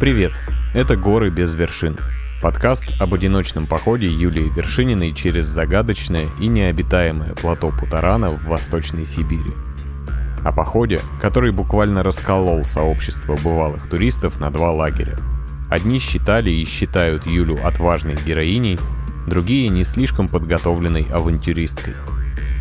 Привет, это «Горы без вершин». Подкаст об одиночном походе Юлии Вершининой через загадочное и необитаемое плато Путарана в Восточной Сибири. О походе, который буквально расколол сообщество бывалых туристов на два лагеря. Одни считали и считают Юлю отважной героиней, другие не слишком подготовленной авантюристкой.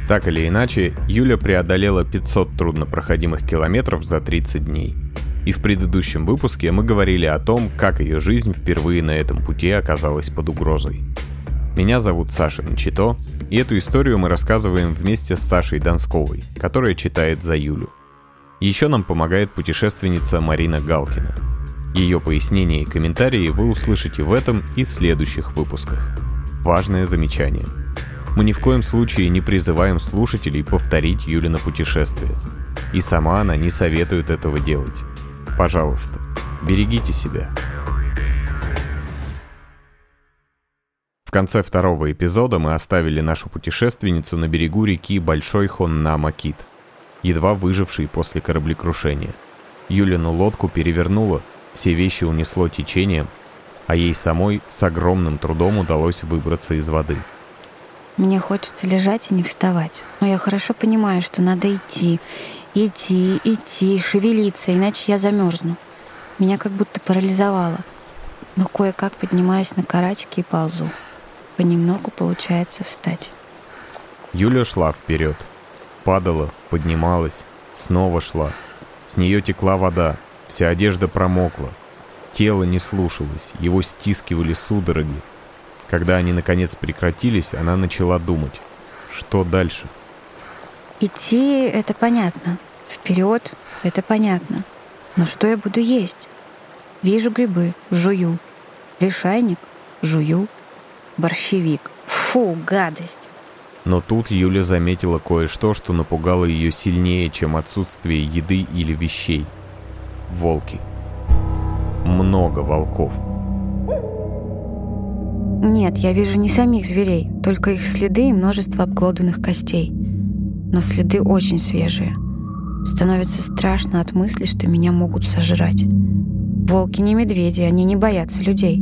Так или иначе, Юля преодолела 500 труднопроходимых километров за 30 дней – и в предыдущем выпуске мы говорили о том, как ее жизнь впервые на этом пути оказалась под угрозой. Меня зовут Саша Нчито, и эту историю мы рассказываем вместе с Сашей Донсковой, которая читает за Юлю. Еще нам помогает путешественница Марина Галкина. Ее пояснения и комментарии вы услышите в этом и следующих выпусках. Важное замечание. Мы ни в коем случае не призываем слушателей повторить Юлина путешествие. И сама она не советует этого делать. Пожалуйста, берегите себя. В конце второго эпизода мы оставили нашу путешественницу на берегу реки Большой Хонна-Макит, едва выжившей после кораблекрушения. Юлину лодку перевернуло, все вещи унесло течением, а ей самой с огромным трудом удалось выбраться из воды. Мне хочется лежать и не вставать, но я хорошо понимаю, что надо идти, Идти, идти, шевелиться, иначе я замерзну. Меня как будто парализовало. Но кое-как поднимаюсь на карачки и ползу. Понемногу получается встать. Юля шла вперед. Падала, поднималась, снова шла. С нее текла вода, вся одежда промокла. Тело не слушалось, его стискивали судороги. Когда они наконец прекратились, она начала думать. Что дальше? Идти — это понятно. Вперед — это понятно. Но что я буду есть? Вижу грибы, жую. Лишайник — жую. Борщевик. Фу, гадость. Но тут Юля заметила кое-что, что напугало ее сильнее, чем отсутствие еды или вещей. Волки. Много волков. Нет, я вижу не самих зверей, только их следы и множество обглоданных костей. Но следы очень свежие — Становится страшно от мысли, что меня могут сожрать. Волки не медведи, они не боятся людей.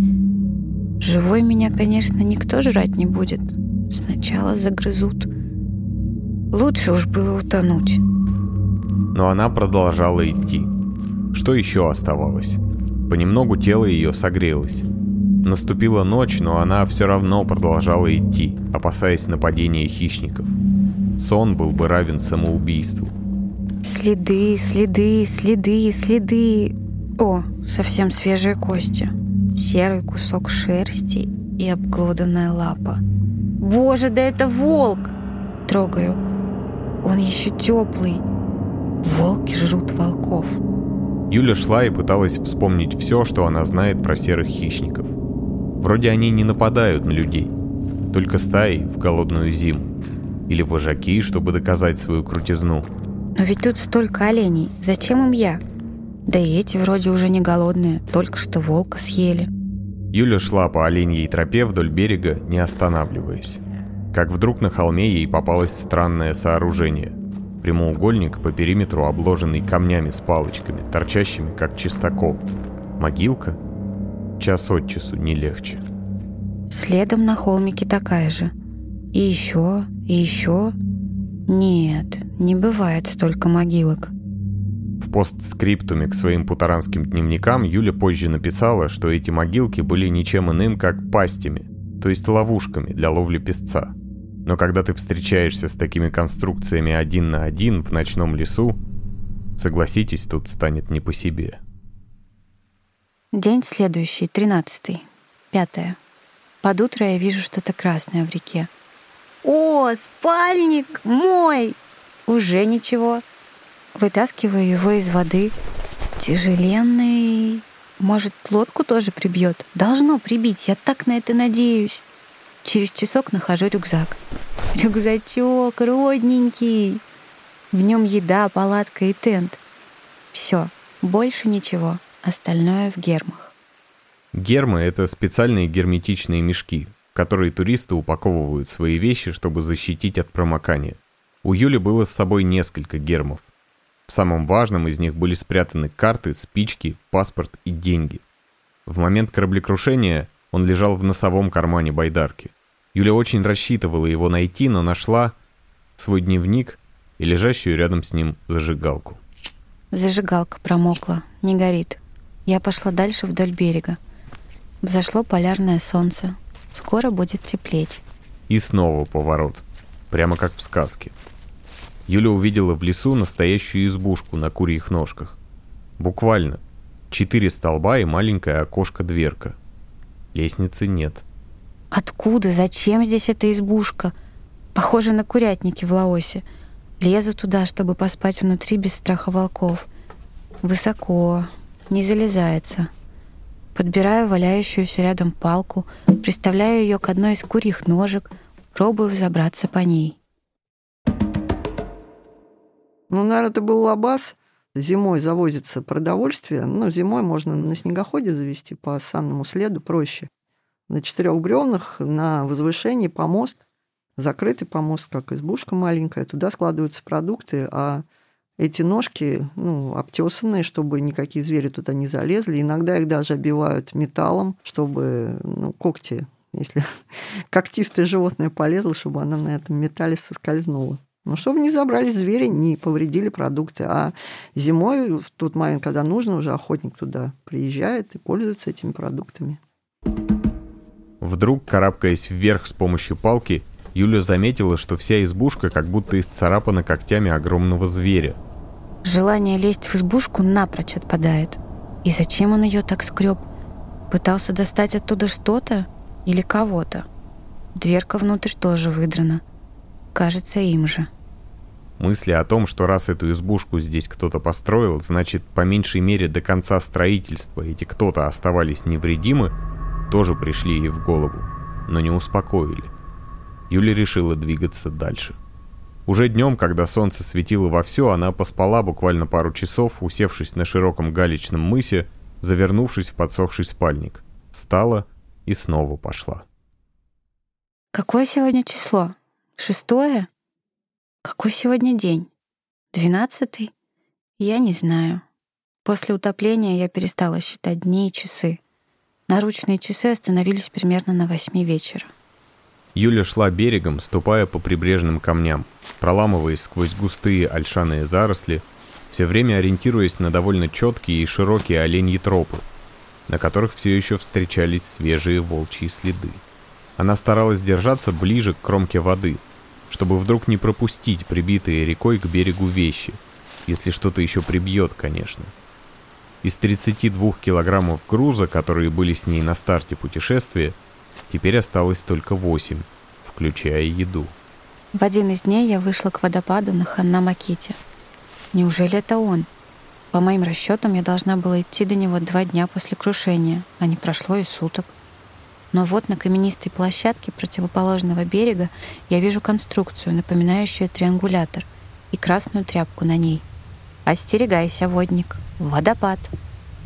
Живой меня, конечно, никто жрать не будет. Сначала загрызут. Лучше уж было утонуть. Но она продолжала идти. Что еще оставалось? Понемногу тело ее согрелось. Наступила ночь, но она все равно продолжала идти, опасаясь нападения хищников. Сон был бы равен самоубийству. Следы, следы, следы, следы. О, совсем свежие кости. Серый кусок шерсти и обглоданная лапа. Боже, да это волк! Трогаю. Он еще теплый. Волки жрут волков. Юля шла и пыталась вспомнить все, что она знает про серых хищников. Вроде они не нападают на людей, только стаи в голодную зиму. Или вожаки, чтобы доказать свою крутизну – но ведь тут столько оленей. Зачем им я? Да и эти вроде уже не голодные, только что волка съели. Юля шла по оленьей тропе вдоль берега, не останавливаясь. Как вдруг на холме ей попалось странное сооружение. Прямоугольник по периметру, обложенный камнями с палочками, торчащими как чистокол. Могилка? Час от часу не легче. Следом на холмике такая же. И еще, и еще, нет, не бывает столько могилок. В постскриптуме к своим путаранским дневникам Юля позже написала, что эти могилки были ничем иным, как пастями, то есть ловушками для ловли песца. Но когда ты встречаешься с такими конструкциями один на один в ночном лесу, согласитесь, тут станет не по себе. День следующий, тринадцатый, пятое. Под утро я вижу что-то красное в реке. О, спальник мой! Уже ничего. Вытаскиваю его из воды. Тяжеленный. Может, лодку тоже прибьет? Должно прибить, я так на это надеюсь. Через часок нахожу рюкзак. Рюкзачок родненький. В нем еда, палатка и тент. Все, больше ничего. Остальное в гермах. Гермы — это специальные герметичные мешки, которые туристы упаковывают свои вещи, чтобы защитить от промокания. У Юли было с собой несколько гермов. В самом важном из них были спрятаны карты, спички, паспорт и деньги. В момент кораблекрушения он лежал в носовом кармане байдарки. Юля очень рассчитывала его найти, но нашла свой дневник и лежащую рядом с ним зажигалку. Зажигалка промокла, не горит. Я пошла дальше вдоль берега. Взошло полярное солнце. Скоро будет теплеть. И снова поворот. Прямо как в сказке. Юля увидела в лесу настоящую избушку на курьих ножках. Буквально. Четыре столба и маленькая окошко-дверка. Лестницы нет. Откуда? Зачем здесь эта избушка? Похоже на курятники в Лаосе. Лезу туда, чтобы поспать внутри без страха волков. Высоко, не залезается. Подбираю валяющуюся рядом палку, приставляю ее к одной из курьих ножек, пробую взобраться по ней. Ну, наверное, это был лабаз. Зимой завозится продовольствие. Ну, зимой можно на снегоходе завести по санному следу проще. На четырех бревнах на возвышении помост, закрытый помост, как избушка маленькая. Туда складываются продукты, а эти ножки, ну, обтесанные, чтобы никакие звери туда не залезли. Иногда их даже обивают металлом, чтобы ну, когти, если когтистое животное полезло, чтобы она на этом металле соскользнула. Ну, чтобы не забрали звери, не повредили продукты. А зимой, в тот момент, когда нужно, уже охотник туда приезжает и пользуется этими продуктами. Вдруг, карабкаясь вверх с помощью палки, Юля заметила, что вся избушка как будто исцарапана когтями огромного зверя. Желание лезть в избушку напрочь отпадает. И зачем он ее так скреб? Пытался достать оттуда что-то или кого-то? Дверка внутрь тоже выдрана. Кажется, им же. Мысли о том, что раз эту избушку здесь кто-то построил, значит, по меньшей мере до конца строительства эти кто-то оставались невредимы, тоже пришли ей в голову, но не успокоили. Юля решила двигаться дальше. Уже днем, когда солнце светило вовсю, она поспала буквально пару часов, усевшись на широком галечном мысе, завернувшись в подсохший спальник. Встала и снова пошла. Какое сегодня число? Шестое? Какой сегодня день? Двенадцатый? Я не знаю. После утопления я перестала считать дни и часы. Наручные часы остановились примерно на восьми вечера. Юля шла берегом, ступая по прибрежным камням, проламываясь сквозь густые ольшаные заросли, все время ориентируясь на довольно четкие и широкие оленьи тропы, на которых все еще встречались свежие волчьи следы. Она старалась держаться ближе к кромке воды, чтобы вдруг не пропустить прибитые рекой к берегу вещи, если что-то еще прибьет, конечно. Из 32 килограммов груза, которые были с ней на старте путешествия, теперь осталось только 8, включая еду. В один из дней я вышла к водопаду на Ханна-Маките. Неужели это он? По моим расчетам, я должна была идти до него два дня после крушения, а не прошло и суток. Но вот на каменистой площадке противоположного берега я вижу конструкцию, напоминающую триангулятор, и красную тряпку на ней. Остерегайся, водник. Водопад.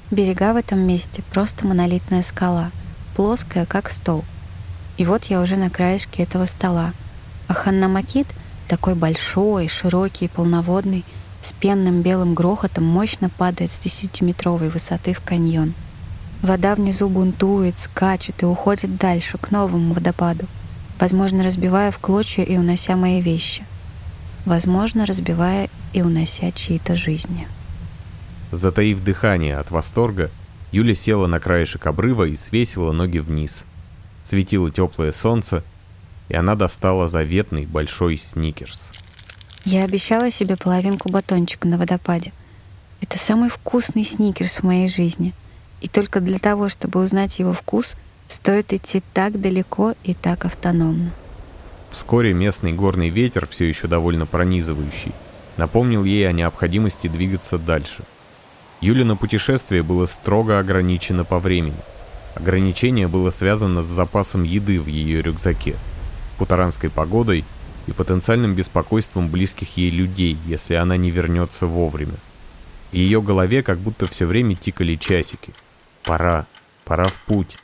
Берега в этом месте просто монолитная скала, плоская, как стол. И вот я уже на краешке этого стола. А Ханнамакит, такой большой, широкий и полноводный, с пенным белым грохотом мощно падает с десятиметровой высоты в каньон — Вода внизу бунтует, скачет и уходит дальше, к новому водопаду, возможно, разбивая в клочья и унося мои вещи. Возможно, разбивая и унося чьи-то жизни. Затаив дыхание от восторга, Юля села на краешек обрыва и свесила ноги вниз. Светило теплое солнце, и она достала заветный большой сникерс. Я обещала себе половинку батончика на водопаде. Это самый вкусный сникерс в моей жизни — и только для того, чтобы узнать его вкус, стоит идти так далеко и так автономно. Вскоре местный горный ветер, все еще довольно пронизывающий, напомнил ей о необходимости двигаться дальше. Юлина путешествие было строго ограничено по времени. Ограничение было связано с запасом еды в ее рюкзаке, путаранской погодой и потенциальным беспокойством близких ей людей, если она не вернется вовремя. В ее голове как будто все время тикали часики — Пора, пора в путь.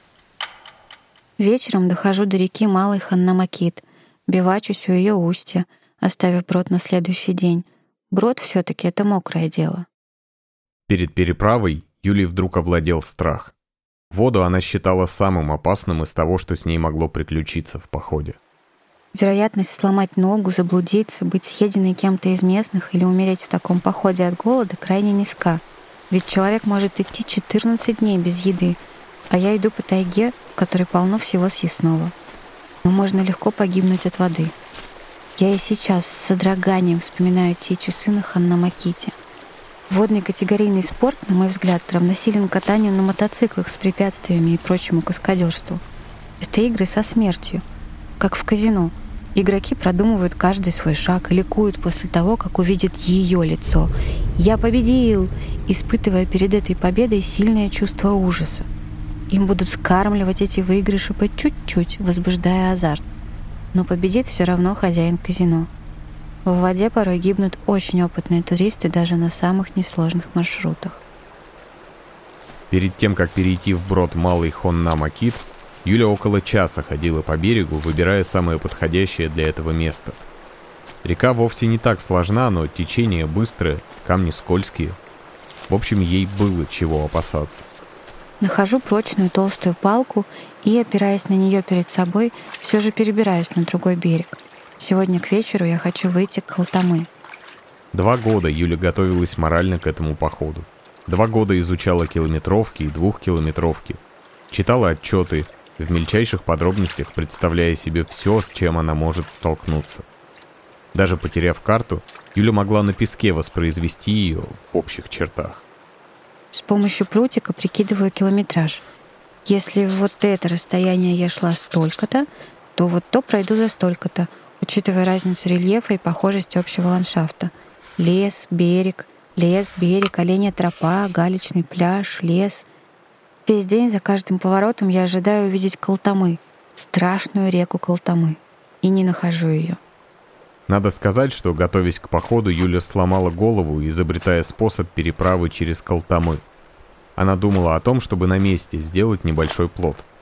Вечером дохожу до реки Малый Ханнамакит, бивачусь у ее устья, оставив брод на следующий день. Брод все таки это мокрое дело. Перед переправой Юлей вдруг овладел страх. Воду она считала самым опасным из того, что с ней могло приключиться в походе. Вероятность сломать ногу, заблудиться, быть съеденной кем-то из местных или умереть в таком походе от голода крайне низка. Ведь человек может идти 14 дней без еды, а я иду по тайге, в которой полно всего съестного. Но можно легко погибнуть от воды. Я и сейчас с содроганием вспоминаю те часы на Ханнамаките — Водный категорийный спорт, на мой взгляд, равносилен катанию на мотоциклах с препятствиями и прочему каскадерству. Это игры со смертью, как в казино. Игроки продумывают каждый свой шаг и ликуют после того, как увидят ее лицо. «Я победил!» испытывая перед этой победой сильное чувство ужаса. Им будут скармливать эти выигрыши по чуть-чуть, возбуждая азарт. Но победит все равно хозяин казино — в воде порой гибнут очень опытные туристы даже на самых несложных маршрутах. Перед тем, как перейти в брод Малый Хонна-Макит, Юля около часа ходила по берегу, выбирая самое подходящее для этого место. Река вовсе не так сложна, но течение быстрое, камни скользкие. В общем, ей было чего опасаться. Нахожу прочную толстую палку и, опираясь на нее перед собой, все же перебираюсь на другой берег — Сегодня к вечеру я хочу выйти к Колтамы. Два года Юля готовилась морально к этому походу. Два года изучала километровки и двухкилометровки. Читала отчеты, в мельчайших подробностях представляя себе все, с чем она может столкнуться. Даже потеряв карту, Юля могла на песке воспроизвести ее в общих чертах. С помощью прутика прикидываю километраж. Если вот это расстояние я шла столько-то, то вот то пройду за столько-то — учитывая разницу рельефа и похожесть общего ландшафта. Лес, берег, лес, берег, оленя тропа, галечный пляж, лес. Весь день за каждым поворотом я ожидаю увидеть Колтамы, страшную реку Колтамы, и не нахожу ее. Надо сказать, что, готовясь к походу, Юля сломала голову, изобретая способ переправы через Колтамы. Она думала о том, чтобы на месте сделать небольшой плот —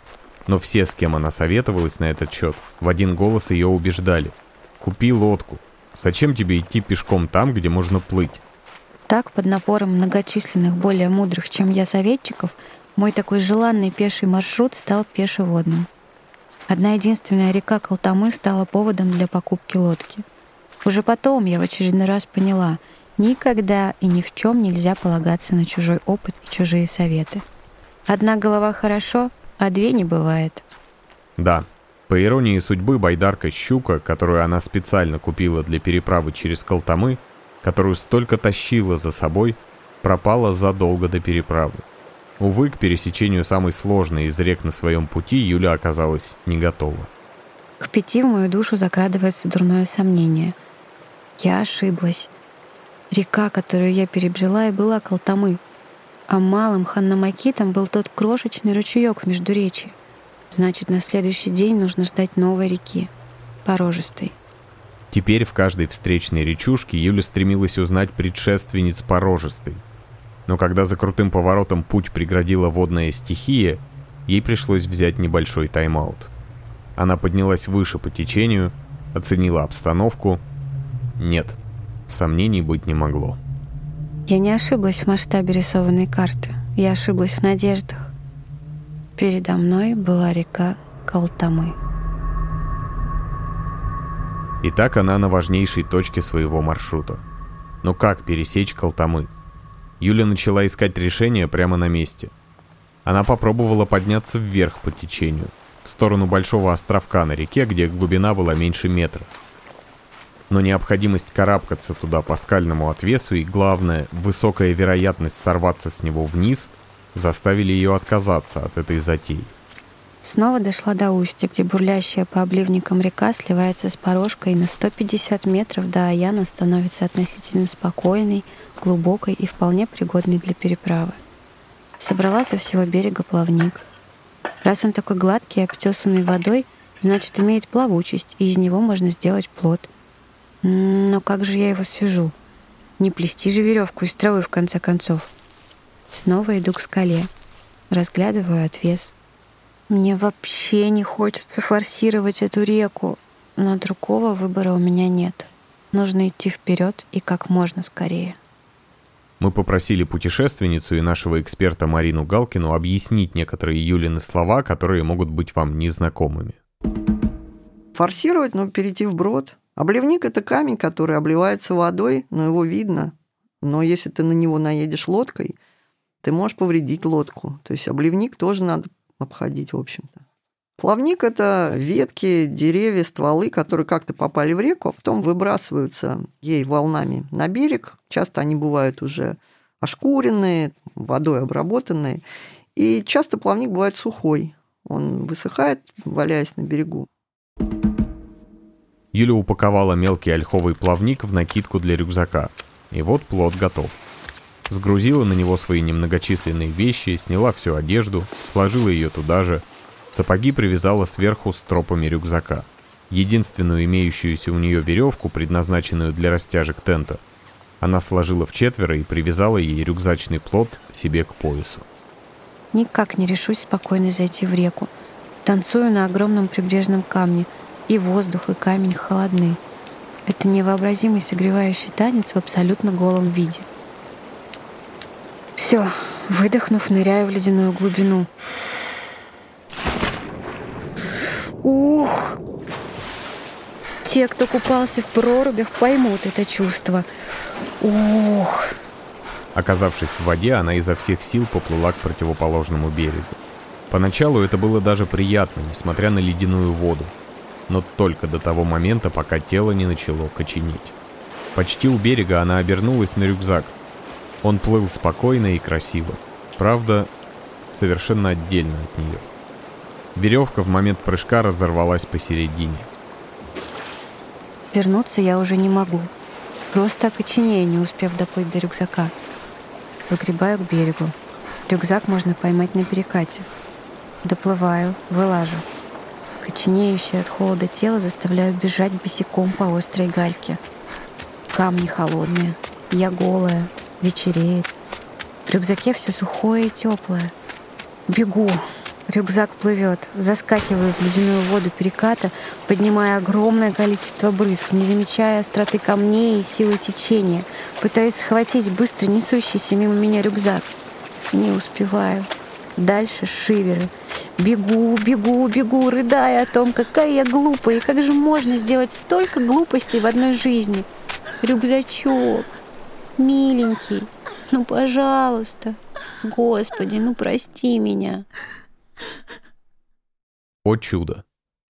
но все, с кем она советовалась на этот счет, в один голос ее убеждали. «Купи лодку. Зачем тебе идти пешком там, где можно плыть?» Так, под напором многочисленных, более мудрых, чем я, советчиков, мой такой желанный пеший маршрут стал пешеводным. Одна единственная река Колтамы стала поводом для покупки лодки. Уже потом я в очередной раз поняла, никогда и ни в чем нельзя полагаться на чужой опыт и чужие советы. Одна голова хорошо — а две не бывает. Да, по иронии судьбы, байдарка «Щука», которую она специально купила для переправы через Колтамы, которую столько тащила за собой, пропала задолго до переправы. Увы, к пересечению самой сложной из рек на своем пути Юля оказалась не готова. К пяти в мою душу закрадывается дурное сомнение. Я ошиблась. Река, которую я перебрела, и была Колтамы — а малым Ханнамакитом был тот крошечный ручеек в Междуречии. Значит, на следующий день нужно ждать новой реки, порожистой. Теперь в каждой встречной речушке Юля стремилась узнать предшественниц порожистой. Но когда за крутым поворотом путь преградила водная стихия, ей пришлось взять небольшой тайм-аут. Она поднялась выше по течению, оценила обстановку. Нет, сомнений быть не могло. Я не ошиблась в масштабе рисованной карты. Я ошиблась в надеждах. Передо мной была река Калтамы. Итак, она на важнейшей точке своего маршрута. Но как пересечь Калтамы? Юля начала искать решение прямо на месте. Она попробовала подняться вверх по течению, в сторону большого островка на реке, где глубина была меньше метра но необходимость карабкаться туда по скальному отвесу и, главное, высокая вероятность сорваться с него вниз заставили ее отказаться от этой затеи. Снова дошла до устья, где бурлящая по обливникам река сливается с порожкой, и на 150 метров до Аяна становится относительно спокойной, глубокой и вполне пригодной для переправы. Собрала со всего берега плавник. Раз он такой гладкий и обтесанный водой, значит, имеет плавучесть, и из него можно сделать плод. Но как же я его свяжу? Не плести же веревку из травы, в конце концов. Снова иду к скале. Разглядываю отвес. Мне вообще не хочется форсировать эту реку, но другого выбора у меня нет. Нужно идти вперед и как можно скорее. Мы попросили путешественницу и нашего эксперта Марину Галкину объяснить некоторые Юлины слова, которые могут быть вам незнакомыми. Форсировать, ну, перейти в брод. Обливник – это камень, который обливается водой, но его видно. Но если ты на него наедешь лодкой, ты можешь повредить лодку. То есть обливник тоже надо обходить, в общем-то. Плавник – это ветки, деревья, стволы, которые как-то попали в реку, а потом выбрасываются ей волнами на берег. Часто они бывают уже ошкуренные, водой обработанные. И часто плавник бывает сухой. Он высыхает, валяясь на берегу. Юля упаковала мелкий ольховый плавник в накидку для рюкзака. И вот плод готов. Сгрузила на него свои немногочисленные вещи, сняла всю одежду, сложила ее туда же – Сапоги привязала сверху с тропами рюкзака. Единственную имеющуюся у нее веревку, предназначенную для растяжек тента, она сложила в четверо и привязала ей рюкзачный плод себе к поясу. Никак не решусь спокойно зайти в реку. Танцую на огромном прибрежном камне. И воздух, и камень холодны. Это невообразимый согревающий танец в абсолютно голом виде. Все, выдохнув, ныряю в ледяную глубину. Ух! Те, кто купался в прорубях, поймут это чувство. Ух! Оказавшись в воде, она изо всех сил поплыла к противоположному берегу. Поначалу это было даже приятно, несмотря на ледяную воду. Но только до того момента, пока тело не начало коченеть. Почти у берега она обернулась на рюкзак. Он плыл спокойно и красиво. Правда, совершенно отдельно от нее. Веревка в момент прыжка разорвалась посередине. Вернуться я уже не могу. Просто окоченею, не успев доплыть до рюкзака. Выгребаю к берегу. Рюкзак можно поймать на перекате. Доплываю, вылажу. Коченеющее от холода тело заставляю бежать босиком по острой гальке. Камни холодные, я голая, вечереет. В рюкзаке все сухое и теплое. Бегу, Рюкзак плывет. Заскакиваю в ледяную воду переката, поднимая огромное количество брызг, не замечая остроты камней и силы течения. Пытаюсь схватить быстро несущийся мимо меня рюкзак. Не успеваю. Дальше шиверы. Бегу, бегу, бегу, рыдая о том, какая я глупая, и как же можно сделать столько глупостей в одной жизни. Рюкзачок, миленький, ну, пожалуйста. Господи, ну прости меня. О чудо!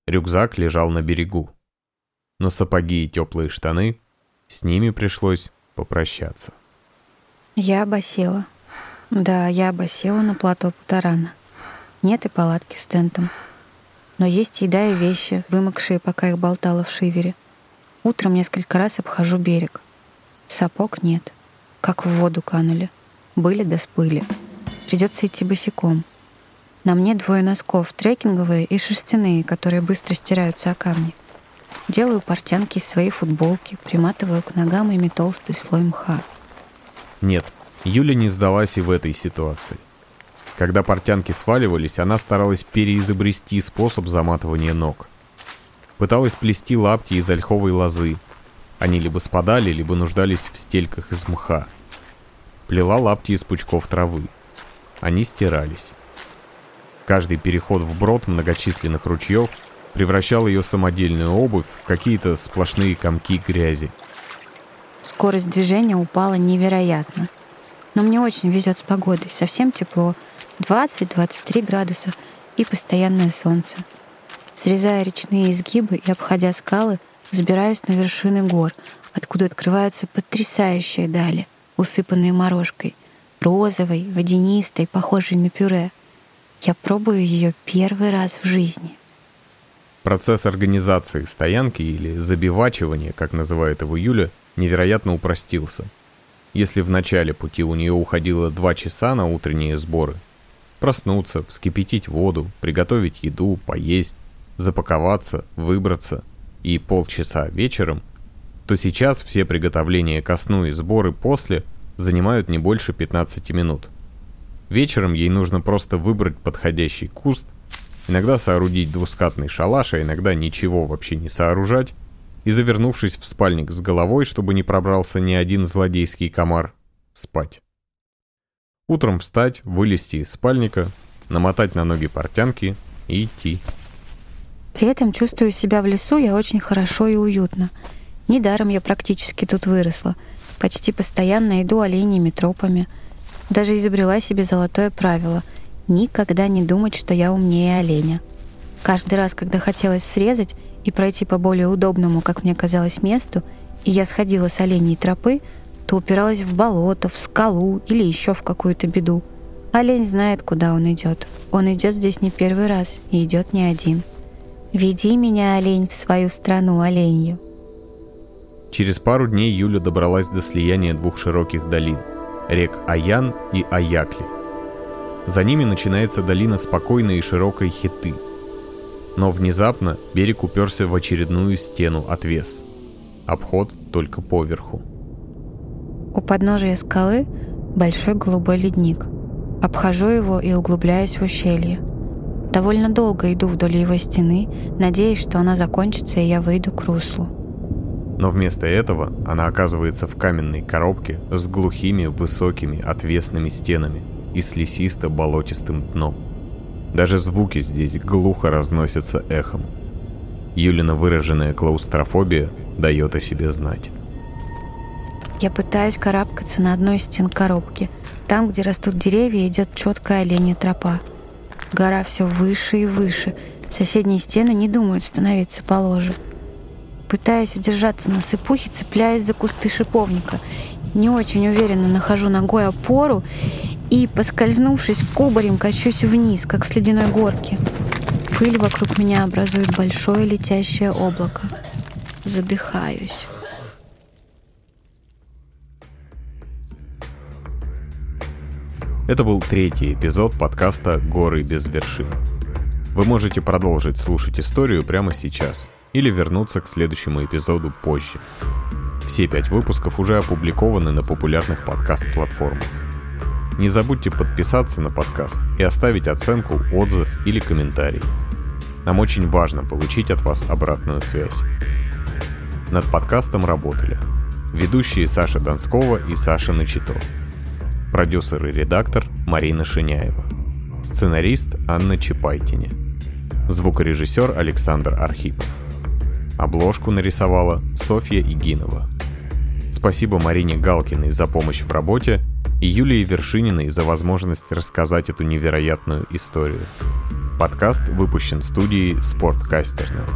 Рюкзак лежал на берегу. Но сапоги и теплые штаны, с ними пришлось попрощаться. Я обосела. Да, я обосела на плато Путарана. Нет и палатки с тентом. Но есть еда и вещи, вымокшие, пока их болтала в шивере. Утром несколько раз обхожу берег. Сапог нет. Как в воду канули. Были да сплыли. Придется идти босиком. На мне двое носков, трекинговые и шерстяные, которые быстро стираются о камни. Делаю портянки из своей футболки, приматываю к ногам ими толстый слой мха. Нет, Юля не сдалась и в этой ситуации. Когда портянки сваливались, она старалась переизобрести способ заматывания ног. Пыталась плести лапти из ольховой лозы. Они либо спадали, либо нуждались в стельках из мха. Плела лапти из пучков травы. Они стирались. Каждый переход в брод многочисленных ручьев превращал ее самодельную обувь в какие-то сплошные комки грязи. Скорость движения упала невероятно. Но мне очень везет с погодой. Совсем тепло. 20-23 градуса и постоянное солнце. Срезая речные изгибы и обходя скалы, забираюсь на вершины гор, откуда открываются потрясающие дали, усыпанные морожкой, розовой, водянистой, похожей на пюре — я пробую ее первый раз в жизни. Процесс организации стоянки или забивачивания, как называет его Юля, невероятно упростился. Если в начале пути у нее уходило два часа на утренние сборы, проснуться, вскипятить воду, приготовить еду, поесть, запаковаться, выбраться и полчаса вечером, то сейчас все приготовления ко сну и сборы после занимают не больше 15 минут. Вечером ей нужно просто выбрать подходящий куст, иногда соорудить двускатный шалаш, а иногда ничего вообще не сооружать, и завернувшись в спальник с головой, чтобы не пробрался ни один злодейский комар, спать. Утром встать, вылезти из спальника, намотать на ноги портянки и идти. При этом чувствую себя в лесу я очень хорошо и уютно. Недаром я практически тут выросла. Почти постоянно иду оленями тропами. Даже изобрела себе золотое правило — никогда не думать, что я умнее оленя. Каждый раз, когда хотелось срезать и пройти по более удобному, как мне казалось, месту, и я сходила с оленей тропы, то упиралась в болото, в скалу или еще в какую-то беду. Олень знает, куда он идет. Он идет здесь не первый раз и идет не один — Веди меня, олень, в свою страну оленью. Через пару дней Юля добралась до слияния двух широких долин – рек Аян и Аякли. За ними начинается долина спокойной и широкой Хиты. Но внезапно берег уперся в очередную стену отвес. Обход только поверху. У подножия скалы большой голубой ледник. Обхожу его и углубляюсь в ущелье – Довольно долго иду вдоль его стены, надеясь, что она закончится, и я выйду к руслу. Но вместо этого она оказывается в каменной коробке с глухими, высокими, отвесными стенами и с лесисто-болотистым дном. Даже звуки здесь глухо разносятся эхом. Юлина выраженная клаустрофобия дает о себе знать. Я пытаюсь карабкаться на одной из стен коробки. Там, где растут деревья, идет четкая оленя тропа — Гора все выше и выше. Соседние стены не думают становиться положе. Пытаясь удержаться на сыпухе, цепляюсь за кусты шиповника. Не очень уверенно нахожу ногой опору и, поскользнувшись кубарем, качусь вниз, как с ледяной горки. Пыль вокруг меня образует большое летящее облако. Задыхаюсь. Это был третий эпизод подкаста «Горы без вершин». Вы можете продолжить слушать историю прямо сейчас или вернуться к следующему эпизоду позже. Все пять выпусков уже опубликованы на популярных подкаст-платформах. Не забудьте подписаться на подкаст и оставить оценку, отзыв или комментарий. Нам очень важно получить от вас обратную связь. Над подкастом работали ведущие Саша Донскова и Саша Начито. Продюсер и редактор Марина Шиняева. Сценарист Анна Чапайтине. Звукорежиссер Александр Архипов. Обложку нарисовала Софья Игинова. Спасибо Марине Галкиной за помощь в работе и Юлии Вершининой за возможность рассказать эту невероятную историю. Подкаст выпущен студией Спорткастерного.